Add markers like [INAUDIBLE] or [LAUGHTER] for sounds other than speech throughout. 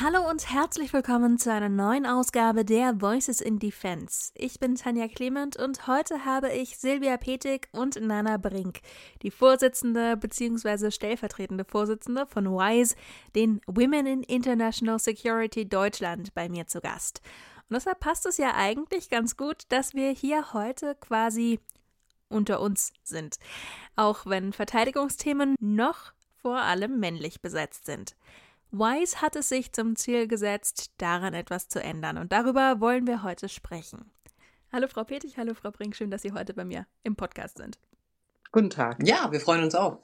Hallo und herzlich willkommen zu einer neuen Ausgabe der Voices in Defense. Ich bin Tanja Clement und heute habe ich Silvia Petik und Nana Brink, die Vorsitzende bzw. stellvertretende Vorsitzende von WISE, den Women in International Security Deutschland, bei mir zu Gast. Und deshalb passt es ja eigentlich ganz gut, dass wir hier heute quasi unter uns sind, auch wenn Verteidigungsthemen noch vor allem männlich besetzt sind. Wise hat es sich zum Ziel gesetzt, daran etwas zu ändern. Und darüber wollen wir heute sprechen. Hallo Frau Petig, hallo Frau Brink, schön, dass Sie heute bei mir im Podcast sind. Guten Tag. Ja, wir freuen uns auch.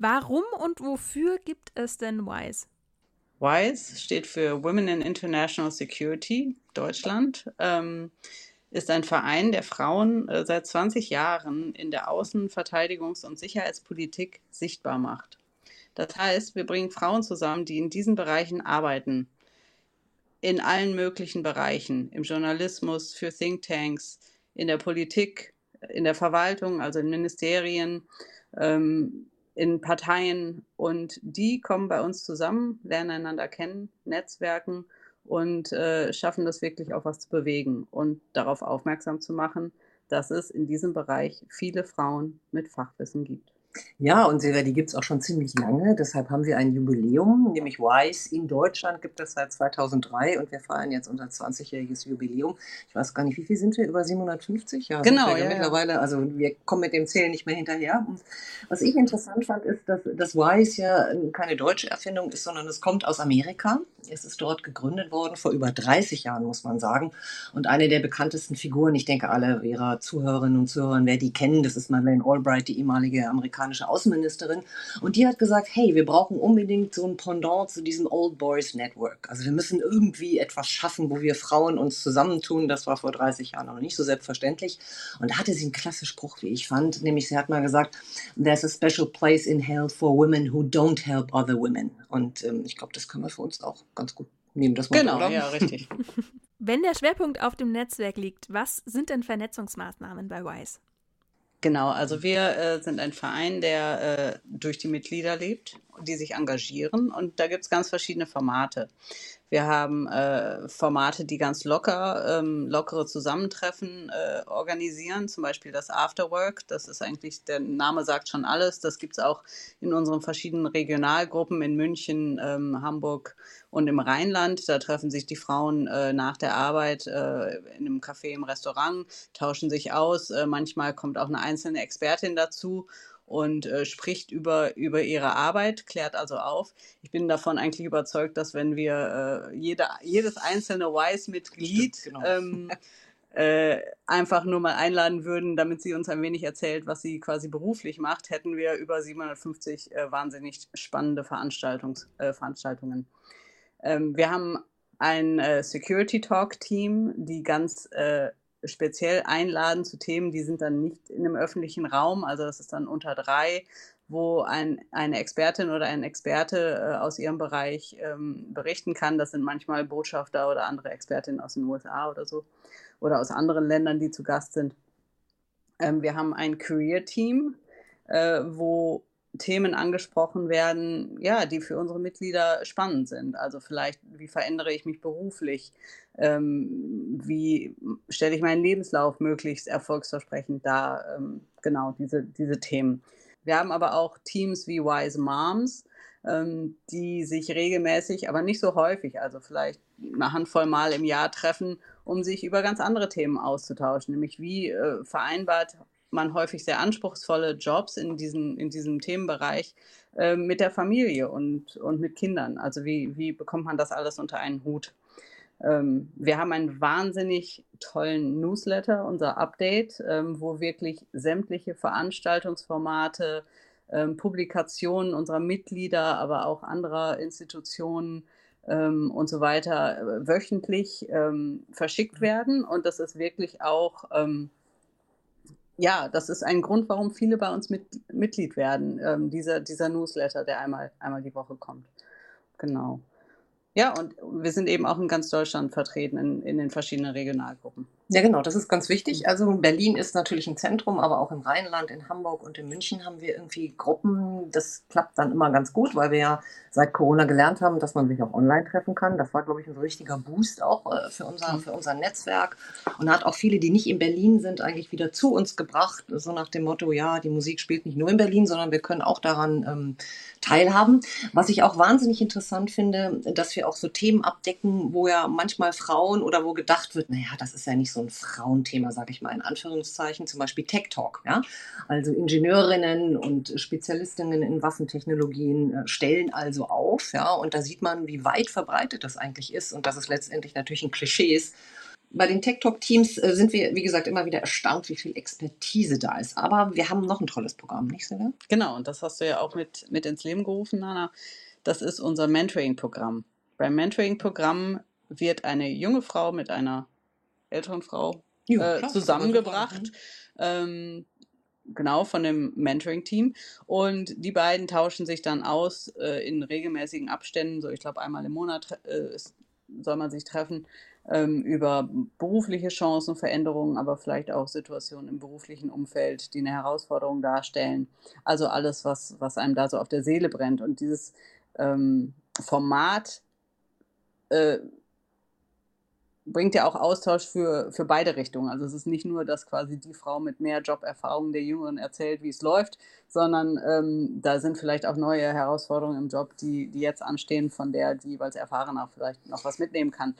Warum und wofür gibt es denn WISE? WISE steht für Women in International Security Deutschland. Ähm, ist ein Verein, der Frauen äh, seit 20 Jahren in der Außen-, Verteidigungs- und Sicherheitspolitik sichtbar macht. Das heißt, wir bringen Frauen zusammen, die in diesen Bereichen arbeiten. In allen möglichen Bereichen. Im Journalismus, für Thinktanks, in der Politik, in der Verwaltung, also in Ministerien, ähm, in Parteien. Und die kommen bei uns zusammen, lernen einander kennen, netzwerken und äh, schaffen das wirklich auch was zu bewegen und darauf aufmerksam zu machen, dass es in diesem Bereich viele Frauen mit Fachwissen gibt. Ja, und die gibt es auch schon ziemlich lange. Deshalb haben wir ein Jubiläum, nämlich WISE in Deutschland gibt es seit 2003 und wir feiern jetzt unser 20-jähriges Jubiläum. Ich weiß gar nicht, wie viel sind wir? Über 750? Ja, genau. Ja, mittlerweile, also wir kommen mit dem Zählen nicht mehr hinterher. Und was ich interessant fand, ist, dass das WISE ja keine deutsche Erfindung ist, sondern es kommt aus Amerika. Es ist dort gegründet worden, vor über 30 Jahren, muss man sagen. Und eine der bekanntesten Figuren, ich denke, alle ihrer Zuhörerinnen und Zuhörer werden die kennen, das ist Madeleine Albright, die ehemalige amerikanische Außenministerin. Und die hat gesagt, hey, wir brauchen unbedingt so ein Pendant zu diesem Old Boys Network. Also wir müssen irgendwie etwas schaffen, wo wir Frauen uns zusammentun. Das war vor 30 Jahren noch nicht so selbstverständlich. Und da hatte sie einen klasse Spruch, wie ich fand, nämlich sie hat mal gesagt, there's a special place in hell for women who don't help other women. Und ähm, ich glaube, das können wir für uns auch ganz gut nehmen. Das genau, oder? ja, richtig. [LAUGHS] Wenn der Schwerpunkt auf dem Netzwerk liegt, was sind denn Vernetzungsmaßnahmen bei WISE? Genau, also wir äh, sind ein Verein, der äh, durch die Mitglieder lebt, die sich engagieren und da gibt es ganz verschiedene Formate. Wir haben äh, Formate, die ganz locker, ähm, lockere Zusammentreffen äh, organisieren, zum Beispiel das Afterwork. Das ist eigentlich, der Name sagt schon alles. Das gibt es auch in unseren verschiedenen Regionalgruppen in München, ähm, Hamburg und im Rheinland. Da treffen sich die Frauen äh, nach der Arbeit äh, in einem Café, im Restaurant, tauschen sich aus. Äh, manchmal kommt auch eine einzelne Expertin dazu und äh, spricht über, über ihre Arbeit, klärt also auf. Ich bin davon eigentlich überzeugt, dass wenn wir äh, jede, jedes einzelne WISE-Mitglied genau. ähm, [LAUGHS] äh, einfach nur mal einladen würden, damit sie uns ein wenig erzählt, was sie quasi beruflich macht, hätten wir über 750 äh, wahnsinnig spannende Veranstaltungs, äh, Veranstaltungen. Ähm, wir haben ein äh, Security Talk Team, die ganz speziell einladen zu Themen, die sind dann nicht in einem öffentlichen Raum, also das ist dann unter drei, wo ein, eine Expertin oder ein Experte äh, aus ihrem Bereich ähm, berichten kann. Das sind manchmal Botschafter oder andere Expertinnen aus den USA oder so oder aus anderen Ländern, die zu Gast sind. Ähm, wir haben ein Career-Team, äh, wo Themen angesprochen werden, ja, die für unsere Mitglieder spannend sind. Also vielleicht, wie verändere ich mich beruflich? Ähm, wie stelle ich meinen Lebenslauf möglichst erfolgsversprechend dar? Ähm, genau, diese, diese Themen. Wir haben aber auch Teams wie Wise Moms, ähm, die sich regelmäßig, aber nicht so häufig, also vielleicht eine Handvoll Mal im Jahr treffen, um sich über ganz andere Themen auszutauschen, nämlich wie äh, vereinbart man häufig sehr anspruchsvolle Jobs in, diesen, in diesem Themenbereich äh, mit der Familie und, und mit Kindern. Also wie, wie bekommt man das alles unter einen Hut? Ähm, wir haben einen wahnsinnig tollen Newsletter, unser Update, ähm, wo wirklich sämtliche Veranstaltungsformate, ähm, Publikationen unserer Mitglieder, aber auch anderer Institutionen ähm, und so weiter äh, wöchentlich ähm, verschickt werden. Und das ist wirklich auch ähm, ja, das ist ein Grund, warum viele bei uns mit, Mitglied werden, ähm, dieser, dieser Newsletter, der einmal, einmal die Woche kommt. Genau. Ja, und wir sind eben auch in ganz Deutschland vertreten, in, in den verschiedenen Regionalgruppen. Ja, genau, das ist ganz wichtig. Also Berlin ist natürlich ein Zentrum, aber auch im Rheinland, in Hamburg und in München haben wir irgendwie Gruppen. Das klappt dann immer ganz gut, weil wir ja seit Corona gelernt haben, dass man sich auch online treffen kann. Das war, glaube ich, ein richtiger Boost auch äh, für unser, für unser Netzwerk und hat auch viele, die nicht in Berlin sind, eigentlich wieder zu uns gebracht. So nach dem Motto, ja, die Musik spielt nicht nur in Berlin, sondern wir können auch daran ähm, teilhaben. Was ich auch wahnsinnig interessant finde, dass wir auch so Themen abdecken, wo ja manchmal Frauen oder wo gedacht wird, naja, das ist ja nicht so ein Frauenthema, sage ich mal in Anführungszeichen, zum Beispiel Tech Talk. Ja? Also Ingenieurinnen und Spezialistinnen in Waffentechnologien äh, stellen also auf. Ja? Und da sieht man, wie weit verbreitet das eigentlich ist und dass es letztendlich natürlich ein Klischee ist bei den Tech Talk Teams äh, sind wir, wie gesagt, immer wieder erstaunt, wie viel Expertise da ist. Aber wir haben noch ein tolles Programm, nicht, Silvia? Genau, und das hast du ja auch mit, mit ins Leben gerufen, Nana. Das ist unser Mentoring-Programm. Beim Mentoring-Programm wird eine junge Frau mit einer älteren Frau ja, äh, zusammengebracht. Ähm, genau von dem Mentoring-Team. Und die beiden tauschen sich dann aus äh, in regelmäßigen Abständen, so ich glaube einmal im Monat äh, soll man sich treffen, ähm, über berufliche Chancen, Veränderungen, aber vielleicht auch Situationen im beruflichen Umfeld, die eine Herausforderung darstellen. Also alles, was, was einem da so auf der Seele brennt. Und dieses ähm, Format äh, bringt ja auch Austausch für, für beide Richtungen. Also es ist nicht nur, dass quasi die Frau mit mehr Joberfahrung der Jüngeren erzählt, wie es läuft, sondern ähm, da sind vielleicht auch neue Herausforderungen im Job, die, die jetzt anstehen, von der die jeweils Erfahrener vielleicht noch was mitnehmen kann.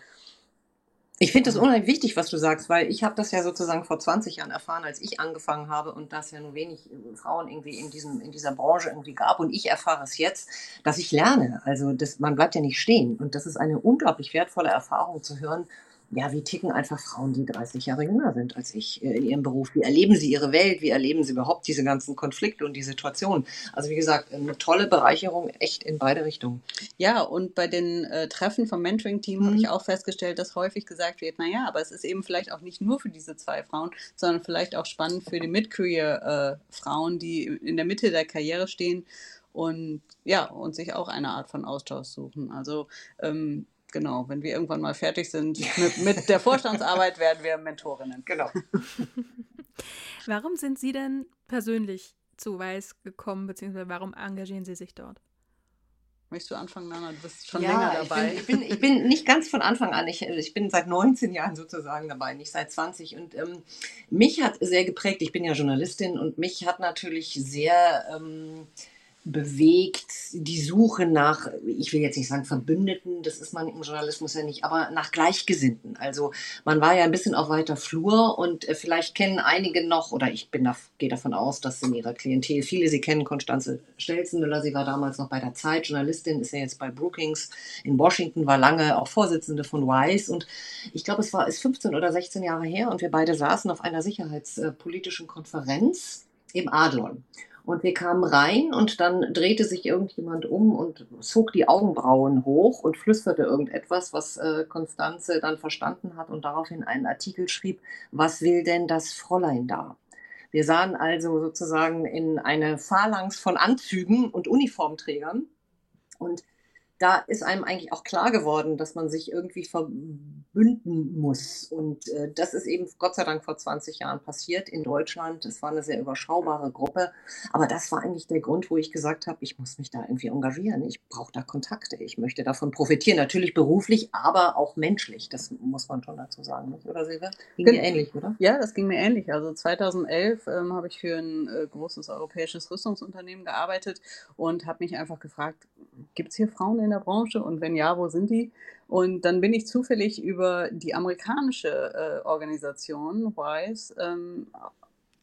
Ich finde das unheimlich wichtig, was du sagst, weil ich habe das ja sozusagen vor 20 Jahren erfahren, als ich angefangen habe und dass ja nur wenig äh, Frauen irgendwie in, diesem, in dieser Branche irgendwie gab. Und ich erfahre es jetzt, dass ich lerne. Also das, man bleibt ja nicht stehen. Und das ist eine unglaublich wertvolle Erfahrung zu hören, ja, wie ticken einfach Frauen, die 30 Jahre jünger sind als ich äh, in ihrem Beruf? Wie erleben sie ihre Welt? Wie erleben sie überhaupt diese ganzen Konflikte und die Situation? Also wie gesagt, eine tolle Bereicherung, echt in beide Richtungen. Ja, und bei den äh, Treffen vom Mentoring-Team mhm. habe ich auch festgestellt, dass häufig gesagt wird, naja, aber es ist eben vielleicht auch nicht nur für diese zwei Frauen, sondern vielleicht auch spannend für die Mid-Career-Frauen, äh, die in der Mitte der Karriere stehen und ja, und sich auch eine Art von Austausch suchen. Also ähm, Genau, wenn wir irgendwann mal fertig sind mit, mit der Vorstandsarbeit, werden wir Mentorinnen. Genau. [LAUGHS] warum sind Sie denn persönlich zu Weiß gekommen, beziehungsweise warum engagieren Sie sich dort? Möchtest du anfangen, Nana? Du bist schon ja, länger dabei. Ich bin, ich, bin, ich bin nicht ganz von Anfang an. Ich, ich bin seit 19 Jahren sozusagen dabei, nicht seit 20. Und ähm, mich hat sehr geprägt, ich bin ja Journalistin und mich hat natürlich sehr ähm, bewegt die Suche nach, ich will jetzt nicht sagen Verbündeten, das ist man im Journalismus ja nicht, aber nach Gleichgesinnten. Also man war ja ein bisschen auf weiter Flur und äh, vielleicht kennen einige noch, oder ich bin da, gehe davon aus, dass in ihrer Klientel viele sie kennen, Konstanze Stelzenmüller, sie war damals noch bei der Zeit, Journalistin, ist ja jetzt bei Brookings in Washington, war lange auch Vorsitzende von WISE und ich glaube, es war ist 15 oder 16 Jahre her und wir beide saßen auf einer sicherheitspolitischen Konferenz im Adlon. Und wir kamen rein und dann drehte sich irgendjemand um und zog die Augenbrauen hoch und flüsterte irgendetwas, was äh, Konstanze dann verstanden hat und daraufhin einen Artikel schrieb, was will denn das Fräulein da? Wir sahen also sozusagen in eine Phalanx von Anzügen und Uniformträgern und da ist einem eigentlich auch klar geworden, dass man sich irgendwie verbünden muss. Und äh, das ist eben Gott sei Dank vor 20 Jahren passiert in Deutschland. Es war eine sehr überschaubare Gruppe. Aber das war eigentlich der Grund, wo ich gesagt habe, ich muss mich da irgendwie engagieren. Ich brauche da Kontakte. Ich möchte davon profitieren. Natürlich beruflich, aber auch menschlich. Das muss man schon dazu sagen. Nicht? Oder Silvia? Ging Gen mir ähnlich, oder? Ja, das ging mir ähnlich. Also 2011 ähm, habe ich für ein äh, großes europäisches Rüstungsunternehmen gearbeitet und habe mich einfach gefragt, gibt es hier Frauen in der Branche und wenn ja, wo sind die? Und dann bin ich zufällig über die amerikanische äh, Organisation WISE, ähm,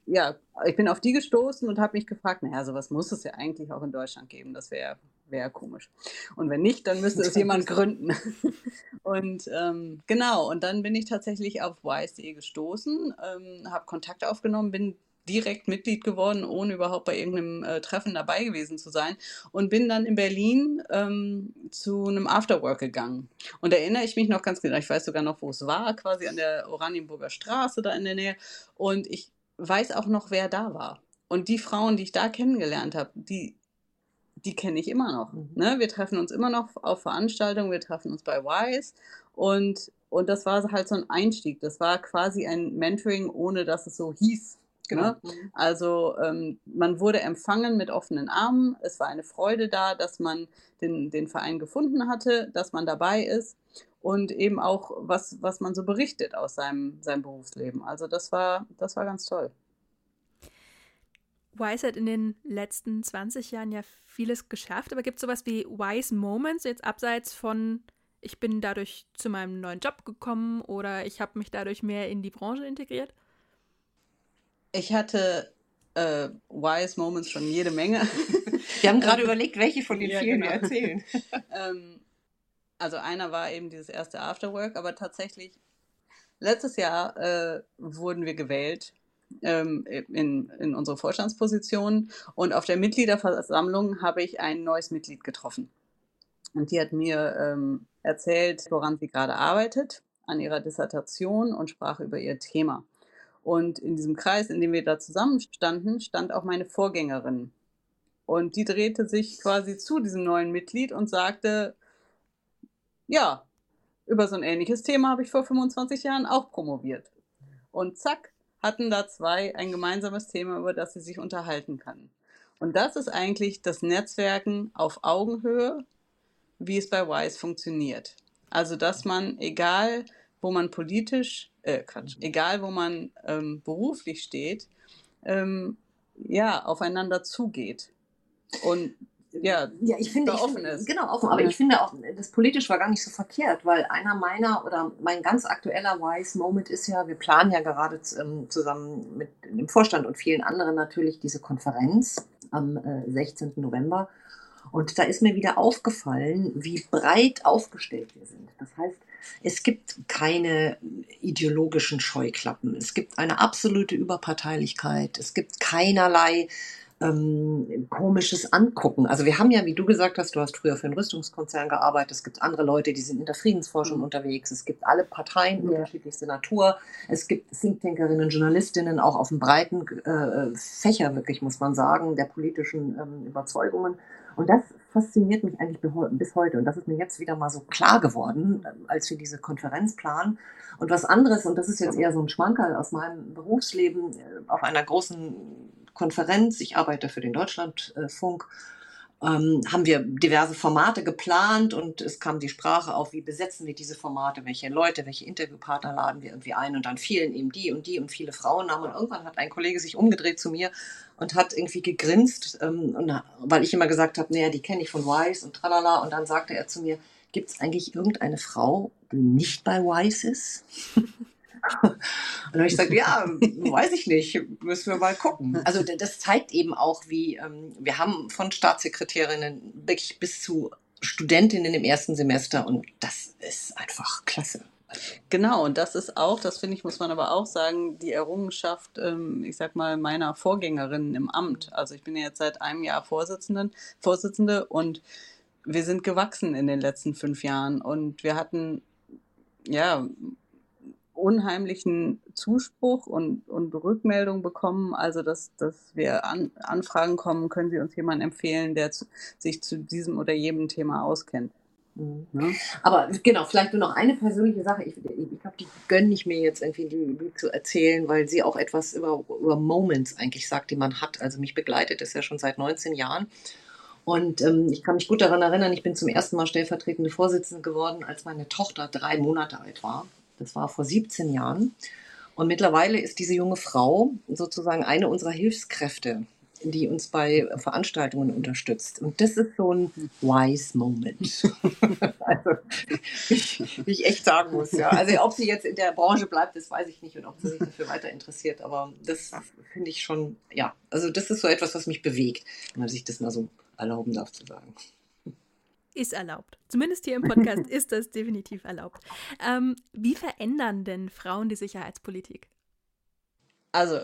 ja, ich bin auf die gestoßen und habe mich gefragt, naja, sowas muss es ja eigentlich auch in Deutschland geben, das wäre wär komisch. Und wenn nicht, dann müsste es jemand [LAUGHS] gründen. [LAUGHS] und ähm, genau, und dann bin ich tatsächlich auf wise.de gestoßen, ähm, habe Kontakt aufgenommen, bin direkt Mitglied geworden, ohne überhaupt bei irgendeinem äh, Treffen dabei gewesen zu sein. Und bin dann in Berlin ähm, zu einem Afterwork gegangen. Und erinnere ich mich noch ganz genau, ich weiß sogar noch, wo es war, quasi an der Oranienburger Straße da in der Nähe. Und ich weiß auch noch, wer da war. Und die Frauen, die ich da kennengelernt habe, die, die kenne ich immer noch. Mhm. Ne? Wir treffen uns immer noch auf Veranstaltungen, wir treffen uns bei Wise. Und und das war halt so ein Einstieg. Das war quasi ein Mentoring, ohne dass es so hieß. Genau. Ne? Mhm. Also ähm, man wurde empfangen mit offenen Armen. Es war eine Freude da, dass man den, den Verein gefunden hatte, dass man dabei ist und eben auch, was, was man so berichtet aus seinem, seinem Berufsleben. Also das war, das war ganz toll. Wise hat in den letzten 20 Jahren ja vieles geschafft, aber gibt es sowas wie Wise Moments, jetzt abseits von, ich bin dadurch zu meinem neuen Job gekommen oder ich habe mich dadurch mehr in die Branche integriert? Ich hatte äh, Wise Moments schon jede Menge. Wir haben gerade überlegt, welche von den ja, vielen genau. wir erzählen. [LAUGHS] ähm, also einer war eben dieses erste Afterwork, aber tatsächlich letztes Jahr äh, wurden wir gewählt ähm, in, in unsere Vorstandsposition und auf der Mitgliederversammlung habe ich ein neues Mitglied getroffen. Und die hat mir ähm, erzählt, woran sie gerade arbeitet, an ihrer Dissertation und sprach über ihr Thema. Und in diesem Kreis, in dem wir da zusammenstanden, stand auch meine Vorgängerin. Und die drehte sich quasi zu diesem neuen Mitglied und sagte, ja, über so ein ähnliches Thema habe ich vor 25 Jahren auch promoviert. Und zack, hatten da zwei ein gemeinsames Thema, über das sie sich unterhalten können. Und das ist eigentlich das Netzwerken auf Augenhöhe, wie es bei WISE funktioniert. Also, dass man, egal wo man politisch äh, Quatsch, egal wo man ähm, beruflich steht, ähm, ja, aufeinander zugeht. Und ja, ja ich finde, ich, offen ist. Genau, offen. Aber ich finde auch, das politisch war gar nicht so verkehrt, weil einer meiner oder mein ganz aktueller Wise Moment ist ja, wir planen ja gerade ähm, zusammen mit dem Vorstand und vielen anderen natürlich diese Konferenz am äh, 16. November. Und da ist mir wieder aufgefallen, wie breit aufgestellt wir sind. Das heißt, es gibt keine ideologischen Scheuklappen. Es gibt eine absolute Überparteilichkeit. Es gibt keinerlei ähm, komisches Angucken. Also wir haben ja, wie du gesagt hast, du hast früher für einen Rüstungskonzern gearbeitet. Es gibt andere Leute, die sind in der Friedensforschung mhm. unterwegs. Es gibt alle Parteien ja. unterschiedlichster Natur. Es gibt Thinktankerinnen, Journalistinnen auch auf dem breiten äh, Fächer, wirklich muss man sagen, der politischen ähm, Überzeugungen. Und das fasziniert mich eigentlich bis heute. Und das ist mir jetzt wieder mal so klar geworden, als wir diese Konferenz planen. Und was anderes, und das ist jetzt eher so ein Schmankerl aus meinem Berufsleben, äh, auf einer großen Konferenz, ich arbeite für den Deutschlandfunk, ähm, haben wir diverse Formate geplant und es kam die Sprache auf, wie besetzen wir diese Formate, welche Leute, welche Interviewpartner laden wir irgendwie ein und dann fielen eben die und die und viele Frauennamen und irgendwann hat ein Kollege sich umgedreht zu mir und hat irgendwie gegrinst, ähm, und, weil ich immer gesagt habe, naja, die kenne ich von Wise und tralala und dann sagte er zu mir, gibt es eigentlich irgendeine Frau, die nicht bei Wise ist? [LAUGHS] Und dann habe ich gesagt, ja, weiß ich nicht, müssen wir mal gucken. Also das zeigt eben auch, wie ähm, wir haben von Staatssekretärinnen wirklich bis zu Studentinnen im ersten Semester und das ist einfach klasse. Genau, und das ist auch, das finde ich, muss man aber auch sagen, die Errungenschaft, ähm, ich sag mal, meiner Vorgängerin im Amt. Also ich bin ja jetzt seit einem Jahr Vorsitzenden, Vorsitzende und wir sind gewachsen in den letzten fünf Jahren und wir hatten ja unheimlichen Zuspruch und, und Rückmeldung bekommen, also dass, dass wir an, Anfragen kommen, können Sie uns jemanden empfehlen, der zu, sich zu diesem oder jedem Thema auskennt. Mhm. Ja. Aber genau, vielleicht nur noch eine persönliche Sache. Ich, ich glaube, die gönne ich mir jetzt irgendwie die, die zu erzählen, weil sie auch etwas über, über Moments eigentlich sagt, die man hat. Also mich begleitet es ja schon seit 19 Jahren. Und ähm, ich kann mich gut daran erinnern, ich bin zum ersten Mal stellvertretende Vorsitzende geworden, als meine Tochter drei Monate alt war. Das war vor 17 Jahren. Und mittlerweile ist diese junge Frau sozusagen eine unserer Hilfskräfte, die uns bei Veranstaltungen unterstützt. Und das ist so ein wise Moment. [LAUGHS] also, wie ich echt sagen muss. Ja. Also, ob sie jetzt in der Branche bleibt, das weiß ich nicht und ob sie sich dafür weiter interessiert. Aber das finde ich schon, ja, also das ist so etwas, was mich bewegt, wenn man sich das mal so erlauben darf zu sagen ist erlaubt. Zumindest hier im Podcast [LAUGHS] ist das definitiv erlaubt. Ähm, wie verändern denn Frauen die Sicherheitspolitik? Also,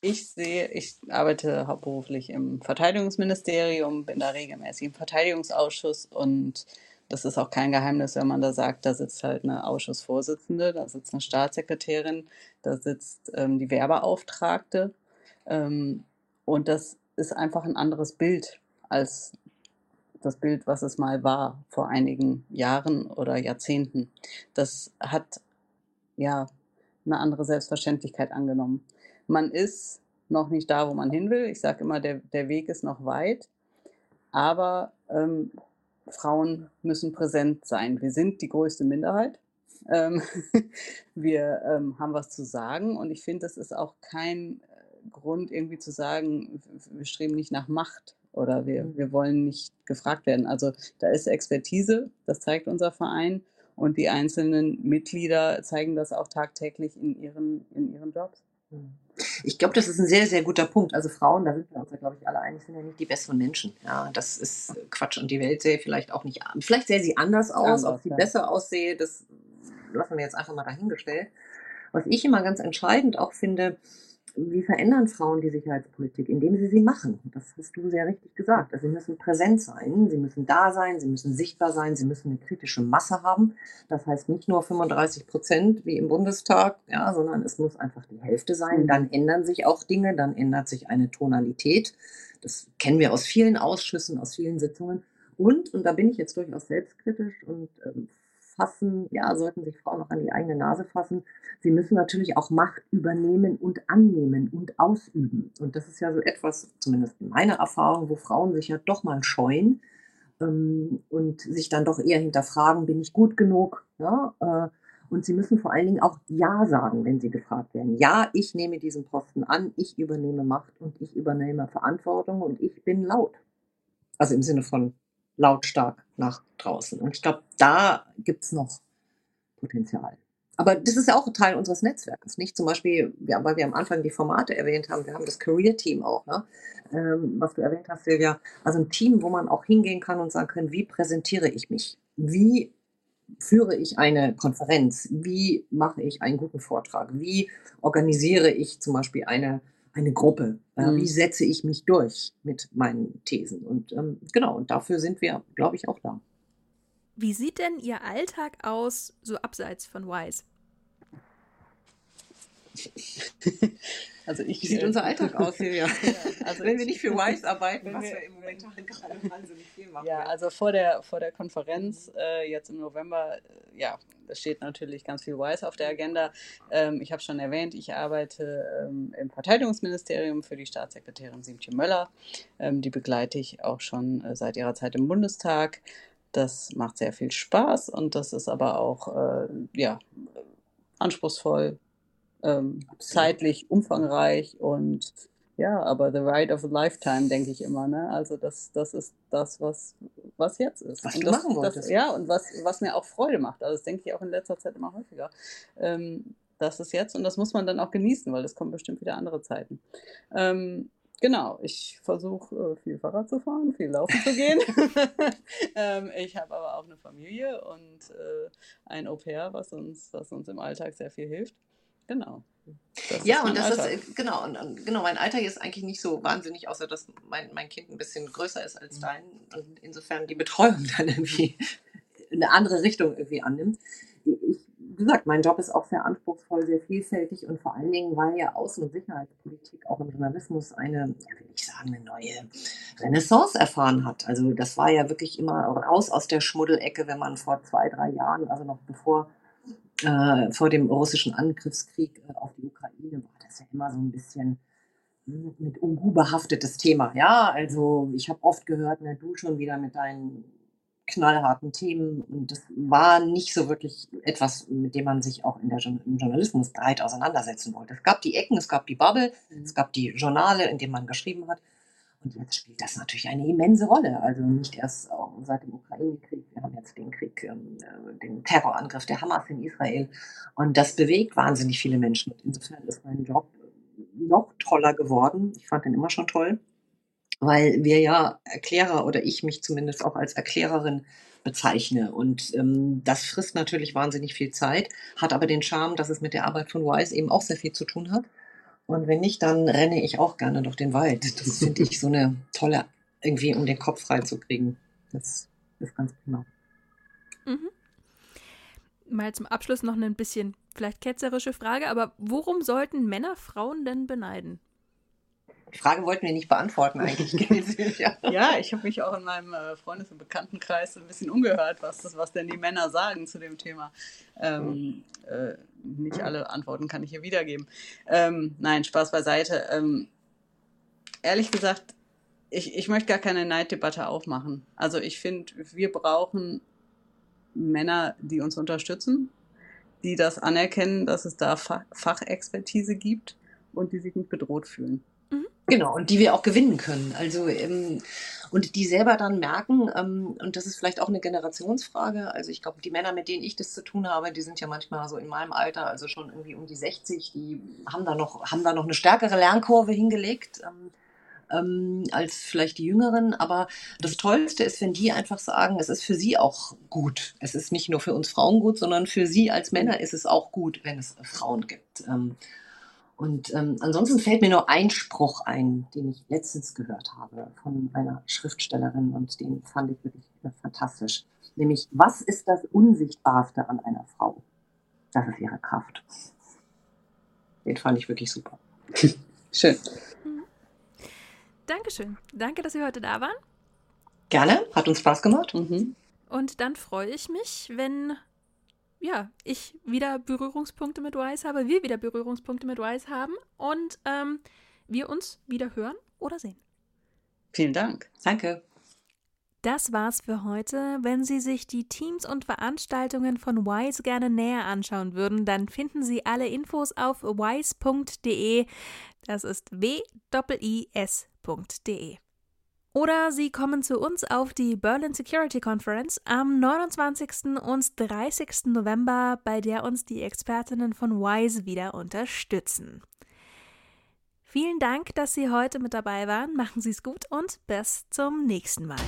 ich sehe, ich arbeite hauptberuflich im Verteidigungsministerium, bin da regelmäßig im Verteidigungsausschuss und das ist auch kein Geheimnis, wenn man da sagt, da sitzt halt eine Ausschussvorsitzende, da sitzt eine Staatssekretärin, da sitzt ähm, die Werbeauftragte ähm, und das ist einfach ein anderes Bild als das Bild, was es mal war vor einigen Jahren oder Jahrzehnten. Das hat ja eine andere Selbstverständlichkeit angenommen. Man ist noch nicht da, wo man hin will. Ich sage immer, der, der Weg ist noch weit, aber ähm, Frauen müssen präsent sein. Wir sind die größte Minderheit. Ähm, [LAUGHS] wir ähm, haben was zu sagen und ich finde, das ist auch kein äh, Grund, irgendwie zu sagen, wir streben nicht nach Macht oder wir, mhm. wir wollen nicht gefragt werden. Also da ist Expertise, das zeigt unser Verein und die einzelnen Mitglieder zeigen das auch tagtäglich in ihren, in ihren Jobs. Mhm. Ich glaube, das ist ein sehr, sehr guter Punkt. Also Frauen, da sind wir uns ja, glaube ich, alle einig, sind ja nicht die besseren Menschen. Ja, das ist Quatsch. Und die Welt sähe vielleicht auch nicht, vielleicht sähe sie anders aus, anders, ob sie ja. besser aussehe, das lassen wir jetzt einfach mal dahingestellt. Was ich immer ganz entscheidend auch finde, wie verändern Frauen die Sicherheitspolitik, indem sie sie machen? Das hast du sehr richtig gesagt. Also sie müssen präsent sein, sie müssen da sein, sie müssen sichtbar sein, sie müssen eine kritische Masse haben. Das heißt nicht nur 35 Prozent wie im Bundestag, ja, sondern es muss einfach die Hälfte sein. Dann mhm. ändern sich auch Dinge, dann ändert sich eine Tonalität. Das kennen wir aus vielen Ausschüssen, aus vielen Sitzungen. Und, und da bin ich jetzt durchaus selbstkritisch und ähm, fassen, ja, sollten sich Frauen noch an die eigene Nase fassen. Sie müssen natürlich auch Macht übernehmen und annehmen und ausüben. Und das ist ja so etwas, zumindest in meiner Erfahrung, wo Frauen sich ja doch mal scheuen ähm, und sich dann doch eher hinterfragen, bin ich gut genug? Ja, äh, und sie müssen vor allen Dingen auch Ja sagen, wenn sie gefragt werden. Ja, ich nehme diesen Posten an, ich übernehme Macht und ich übernehme Verantwortung und ich bin laut. Also im Sinne von lautstark nach draußen. Und ich glaube, da gibt es noch Potenzial. Aber das ist ja auch ein Teil unseres Netzwerkes, nicht? Zum Beispiel, weil wir am Anfang die Formate erwähnt haben, wir haben das Career-Team auch, ne? ähm, was du erwähnt hast, Silvia. Also ein Team, wo man auch hingehen kann und sagen kann, wie präsentiere ich mich? Wie führe ich eine Konferenz? Wie mache ich einen guten Vortrag? Wie organisiere ich zum Beispiel eine eine Gruppe. Äh, mhm. Wie setze ich mich durch mit meinen Thesen? Und ähm, genau, und dafür sind wir, glaube ich, auch da. Wie sieht denn Ihr Alltag aus, so abseits von Wise? [LAUGHS] Also ich, Wie sieht äh, unser Alltag aus, Silvia? [LAUGHS] Ja, also wenn wir nicht für [LAUGHS] Wise arbeiten, was wir, wir im Moment gerade wahnsinnig viel machen. Ja, also vor der, vor der Konferenz äh, jetzt im November, äh, ja, da steht natürlich ganz viel Wise auf der Agenda. Ähm, ich habe schon erwähnt, ich arbeite ähm, im Verteidigungsministerium für die Staatssekretärin Siemtje Möller. Ähm, die begleite ich auch schon äh, seit ihrer Zeit im Bundestag. Das macht sehr viel Spaß und das ist aber auch äh, ja, anspruchsvoll, ähm, zeitlich umfangreich und ja, aber the ride of a lifetime, denke ich immer, ne? Also das, das ist das, was, was jetzt ist. Was und du das, machen wolltest. Das, ja, und was, was mir auch Freude macht. Also das denke ich auch in letzter Zeit immer häufiger. Ähm, das ist jetzt und das muss man dann auch genießen, weil es kommen bestimmt wieder andere Zeiten. Ähm, genau, ich versuche äh, viel Fahrrad zu fahren, viel laufen zu gehen. [LAUGHS] ähm, ich habe aber auch eine Familie und äh, ein Au pair, was uns, was uns im Alltag sehr viel hilft. Genau. Das ja, und das Alltag. ist, genau, und, und, genau, mein Alltag ist eigentlich nicht so wahnsinnig, außer dass mein, mein Kind ein bisschen größer ist als mhm. dein und insofern die Betreuung [LAUGHS] dann irgendwie eine andere Richtung irgendwie annimmt. Ich, wie gesagt, mein Job ist auch sehr anspruchsvoll, sehr vielfältig und vor allen Dingen, weil ja Außen- und Sicherheitspolitik auch im Journalismus eine, ja, will ich sagen, eine neue Renaissance erfahren hat. Also das war ja wirklich immer raus aus der Schmuddelecke, wenn man vor zwei, drei Jahren, also noch bevor äh, vor dem russischen Angriffskrieg äh, auf die Ukraine war das ja immer so ein bisschen hm, mit Ungu behaftetes Thema. Ja, also ich habe oft gehört, na, du schon wieder mit deinen knallharten Themen und das war nicht so wirklich etwas, mit dem man sich auch in der, im Journalismus breit auseinandersetzen wollte. Es gab die Ecken, es gab die Bubble, mhm. es gab die Journale, in denen man geschrieben hat und jetzt spielt das natürlich eine immense Rolle. Also nicht erst seit dem Ukraine-Krieg. Wir haben jetzt den Krieg, ähm, äh, den Terrorangriff der Hamas in Israel. Und das bewegt wahnsinnig viele Menschen. insofern ist mein Job noch toller geworden. Ich fand den immer schon toll, weil wir ja Erklärer oder ich mich zumindest auch als Erklärerin bezeichne. Und ähm, das frisst natürlich wahnsinnig viel Zeit, hat aber den Charme, dass es mit der Arbeit von Wise eben auch sehr viel zu tun hat. Und wenn nicht, dann renne ich auch gerne durch den Wald. Das finde ich so eine tolle, irgendwie um den Kopf frei zu kriegen. Das ist ganz prima. Mhm. Mal zum Abschluss noch eine bisschen vielleicht ketzerische Frage, aber worum sollten Männer Frauen denn beneiden? Die Frage wollten wir nicht beantworten eigentlich. [LAUGHS] ja, ich habe mich auch in meinem äh, Freundes- und Bekanntenkreis ein bisschen umgehört, was, das, was denn die Männer sagen zu dem Thema. Ähm, äh, nicht alle Antworten kann ich hier wiedergeben. Ähm, nein, Spaß beiseite. Ähm, ehrlich gesagt, ich, ich möchte gar keine Neiddebatte aufmachen. Also ich finde, wir brauchen Männer, die uns unterstützen, die das anerkennen, dass es da Fach Fachexpertise gibt und die sich nicht bedroht fühlen. Genau, und die wir auch gewinnen können. Also ähm, und die selber dann merken, ähm, und das ist vielleicht auch eine Generationsfrage, also ich glaube, die Männer, mit denen ich das zu tun habe, die sind ja manchmal so in meinem Alter, also schon irgendwie um die 60, die haben da noch, haben da noch eine stärkere Lernkurve hingelegt. Ähm, ähm, als vielleicht die Jüngeren. Aber das Tollste ist, wenn die einfach sagen, es ist für sie auch gut. Es ist nicht nur für uns Frauen gut, sondern für sie als Männer ist es auch gut, wenn es Frauen gibt. Und ähm, ansonsten fällt mir nur ein Spruch ein, den ich letztens gehört habe von einer Schriftstellerin und den fand ich wirklich fantastisch. Nämlich, was ist das Unsichtbarste an einer Frau? Das ist ihre Kraft. Den fand ich wirklich super. [LAUGHS] Schön. Dankeschön. Danke, dass Sie heute da waren. Gerne, hat uns Spaß gemacht. Mhm. Und dann freue ich mich, wenn ja, ich wieder Berührungspunkte mit Wise habe, wir wieder Berührungspunkte mit Wise haben und ähm, wir uns wieder hören oder sehen. Vielen Dank. Danke. Das war's für heute. Wenn Sie sich die Teams und Veranstaltungen von Wise gerne näher anschauen würden, dann finden Sie alle Infos auf wise.de. Das ist w-i-s.de. Oder Sie kommen zu uns auf die Berlin Security Conference am 29. und 30. November, bei der uns die Expertinnen von WISE wieder unterstützen. Vielen Dank, dass Sie heute mit dabei waren. Machen Sie es gut und bis zum nächsten Mal.